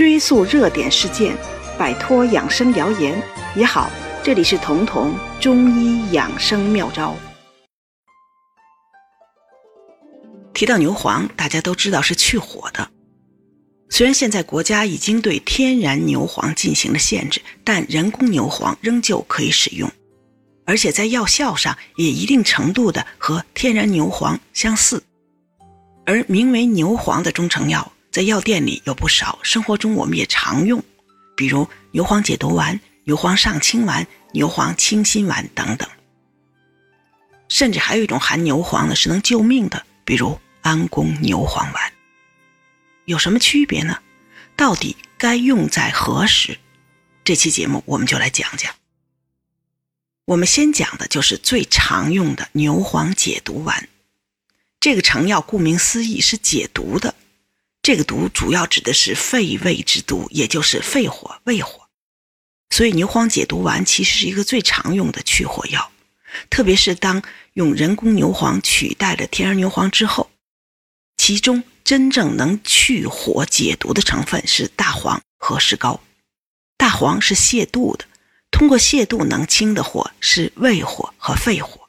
追溯热点事件，摆脱养生谣言也好。这里是彤彤中医养生妙招。提到牛黄，大家都知道是去火的。虽然现在国家已经对天然牛黄进行了限制，但人工牛黄仍旧可以使用，而且在药效上也一定程度的和天然牛黄相似。而名为牛黄的中成药，在药店里有不少，生活中我们也常用，比如牛黄解毒丸、牛黄上清丸、牛黄清心丸等等。甚至还有一种含牛黄的是能救命的，比如安宫牛黄丸。有什么区别呢？到底该用在何时？这期节目我们就来讲讲。我们先讲的就是最常用的牛黄解毒丸。这个成药顾名思义是解毒的，这个毒主要指的是肺胃之毒，也就是肺火、胃火。所以牛黄解毒丸其实是一个最常用的去火药，特别是当用人工牛黄取代了天然牛黄之后，其中真正能去火解毒的成分是大黄和石膏。大黄是泻肚的，通过泻肚能清的火是胃火和肺火；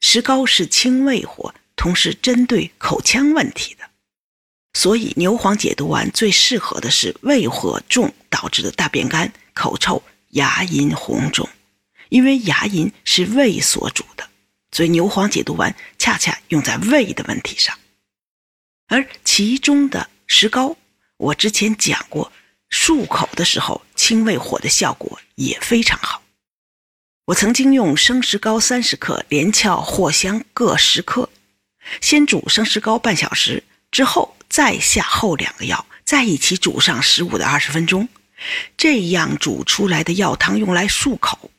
石膏是清胃火。同时针对口腔问题的，所以牛黄解毒丸最适合的是胃火重导致的大便干、口臭、牙龈红肿，因为牙龈是胃所主的，所以牛黄解毒丸恰恰用在胃的问题上。而其中的石膏，我之前讲过，漱口的时候清胃火的效果也非常好。我曾经用生石膏三十克、连翘、藿香各十克。先煮生石膏半小时，之后再下后两个药，再一起煮上十五到二十分钟，这样煮出来的药汤用来漱口，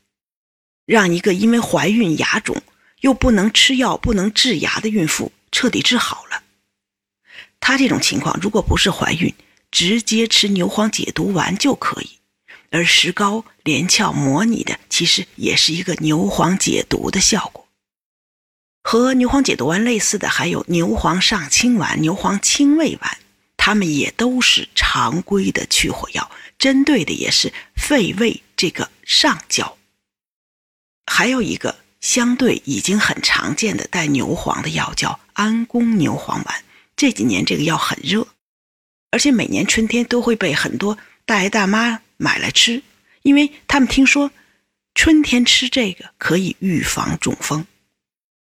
让一个因为怀孕牙肿又不能吃药、不能治牙的孕妇彻底治好了。她这种情况如果不是怀孕，直接吃牛黄解毒丸就可以，而石膏、连翘模拟的其实也是一个牛黄解毒的效果。和牛黄解毒丸类似的还有牛黄上清丸、牛黄清胃丸，它们也都是常规的去火药，针对的也是肺胃这个上焦。还有一个相对已经很常见的带牛黄的药叫安宫牛黄丸，这几年这个药很热，而且每年春天都会被很多大爷大妈买来吃，因为他们听说春天吃这个可以预防中风。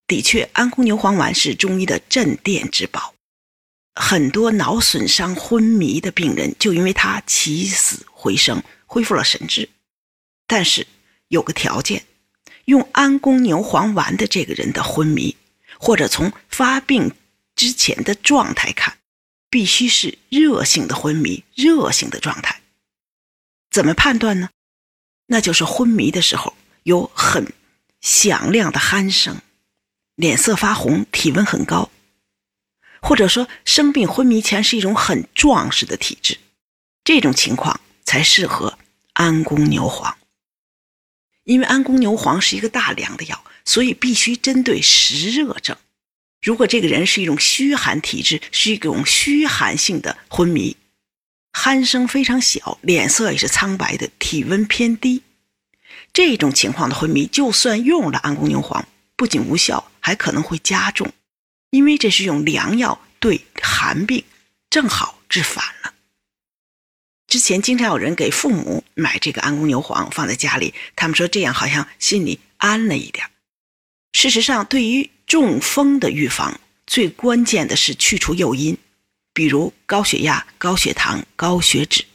的确，安宫牛黄丸是中医的镇店之宝，很多脑损伤、昏迷的病人就因为它起死回生，恢复了神智。但是有个条件，用安宫牛黄丸的这个人的昏迷，或者从发病之前的状态看，必须是热性的昏迷、热性的状态。怎么判断呢？那就是昏迷的时候有很响亮的鼾声。脸色发红，体温很高，或者说生病昏迷前是一种很壮实的体质，这种情况才适合安宫牛黄。因为安宫牛黄是一个大凉的药，所以必须针对实热症。如果这个人是一种虚寒体质，是一种虚寒性的昏迷，鼾声非常小，脸色也是苍白的，体温偏低，这种情况的昏迷，就算用了安宫牛黄，不仅无效。还可能会加重，因为这是用凉药对寒病，正好治反了。之前经常有人给父母买这个安宫牛黄放在家里，他们说这样好像心里安了一点。事实上，对于中风的预防，最关键的是去除诱因，比如高血压、高血糖、高血脂。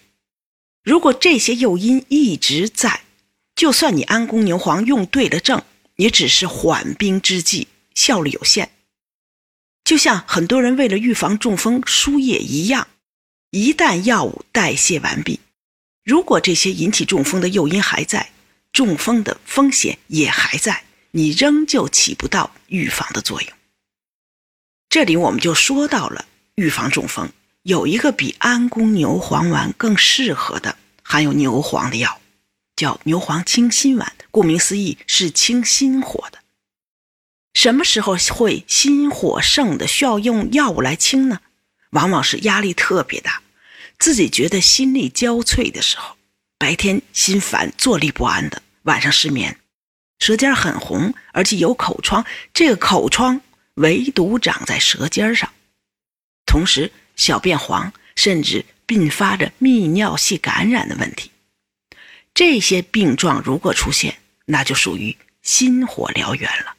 如果这些诱因一直在，就算你安宫牛黄用对了症，也只是缓兵之计。效率有限，就像很多人为了预防中风输液一样，一旦药物代谢完毕，如果这些引起中风的诱因还在，中风的风险也还在，你仍旧起不到预防的作用。这里我们就说到了预防中风，有一个比安宫牛黄丸更适合的含有牛黄的药，叫牛黄清心丸。顾名思义，是清心火的。什么时候会心火盛的需要用药物来清呢？往往是压力特别大，自己觉得心力交瘁的时候，白天心烦、坐立不安的，晚上失眠，舌尖很红，而且有口疮，这个口疮唯独长在舌尖上，同时小便黄，甚至并发着泌尿系感染的问题。这些病状如果出现，那就属于心火燎原了。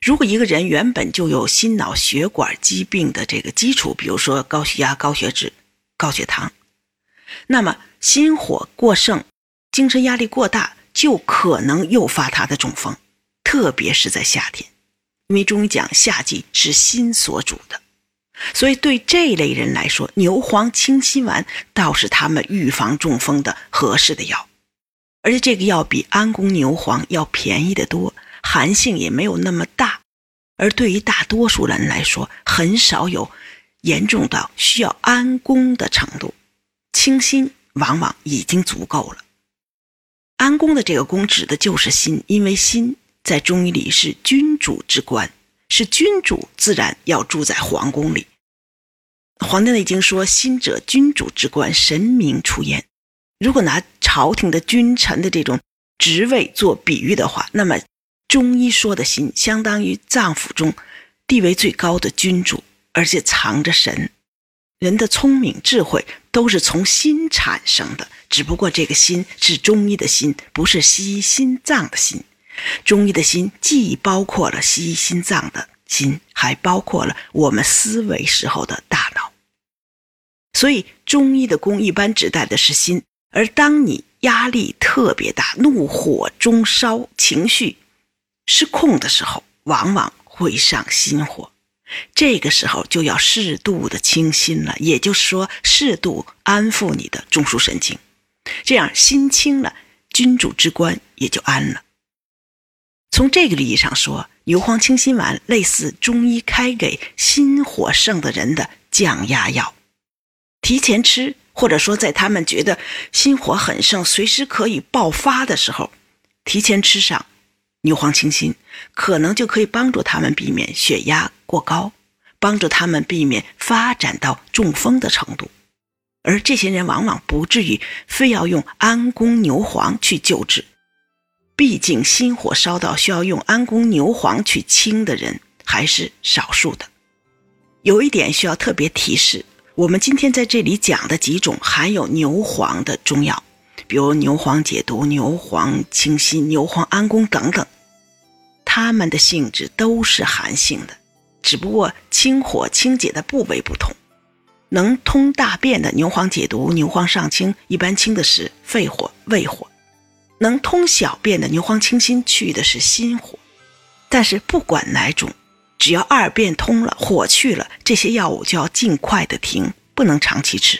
如果一个人原本就有心脑血管疾病的这个基础，比如说高血压、高血脂、高血糖，那么心火过盛、精神压力过大，就可能诱发他的中风，特别是在夏天，因为中医讲夏季是心所主的，所以对这类人来说，牛黄清心丸倒是他们预防中风的合适的药，而且这个药比安宫牛黄要便宜得多。寒性也没有那么大，而对于大多数人来说，很少有严重到需要安宫的程度，清心往往已经足够了。安宫的这个宫指的就是心，因为心在中医里是君主之官，是君主自然要住在皇宫里。《黄帝内经》说：“心者，君主之官，神明出焉。”如果拿朝廷的君臣的这种职位做比喻的话，那么。中医说的心，相当于脏腑中地位最高的君主，而且藏着神。人的聪明智慧都是从心产生的，只不过这个心是中医的心，不是西医心脏的心。中医的心既包括了西医心脏的心，还包括了我们思维时候的大脑。所以，中医的功一般指代的是心。而当你压力特别大，怒火中烧，情绪。失控的时候，往往会上心火，这个时候就要适度的清心了，也就是说，适度安抚你的中枢神经，这样心清了，君主之官也就安了。从这个意义上说，牛黄清心丸类似中医开给心火盛的人的降压药，提前吃，或者说在他们觉得心火很盛、随时可以爆发的时候，提前吃上。牛黄清心可能就可以帮助他们避免血压过高，帮助他们避免发展到中风的程度，而这些人往往不至于非要用安宫牛黄去救治。毕竟心火烧到需要用安宫牛黄去清的人还是少数的。有一点需要特别提示：我们今天在这里讲的几种含有牛黄的中药，比如牛黄解毒、牛黄清心、牛黄安宫等等。它们的性质都是寒性的，只不过清火清解的部位不同。能通大便的牛黄解毒、牛黄上清，一般清的是肺火、胃火；能通小便的牛黄清心，去的是心火。但是不管哪种，只要二便通了，火去了，这些药物就要尽快的停，不能长期吃。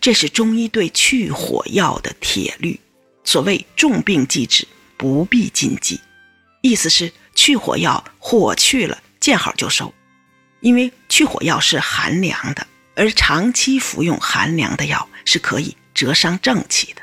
这是中医对去火药的铁律。所谓重病忌止，不必禁忌。意思是去火药火去了，见好就收，因为去火药是寒凉的，而长期服用寒凉的药是可以折伤正气的。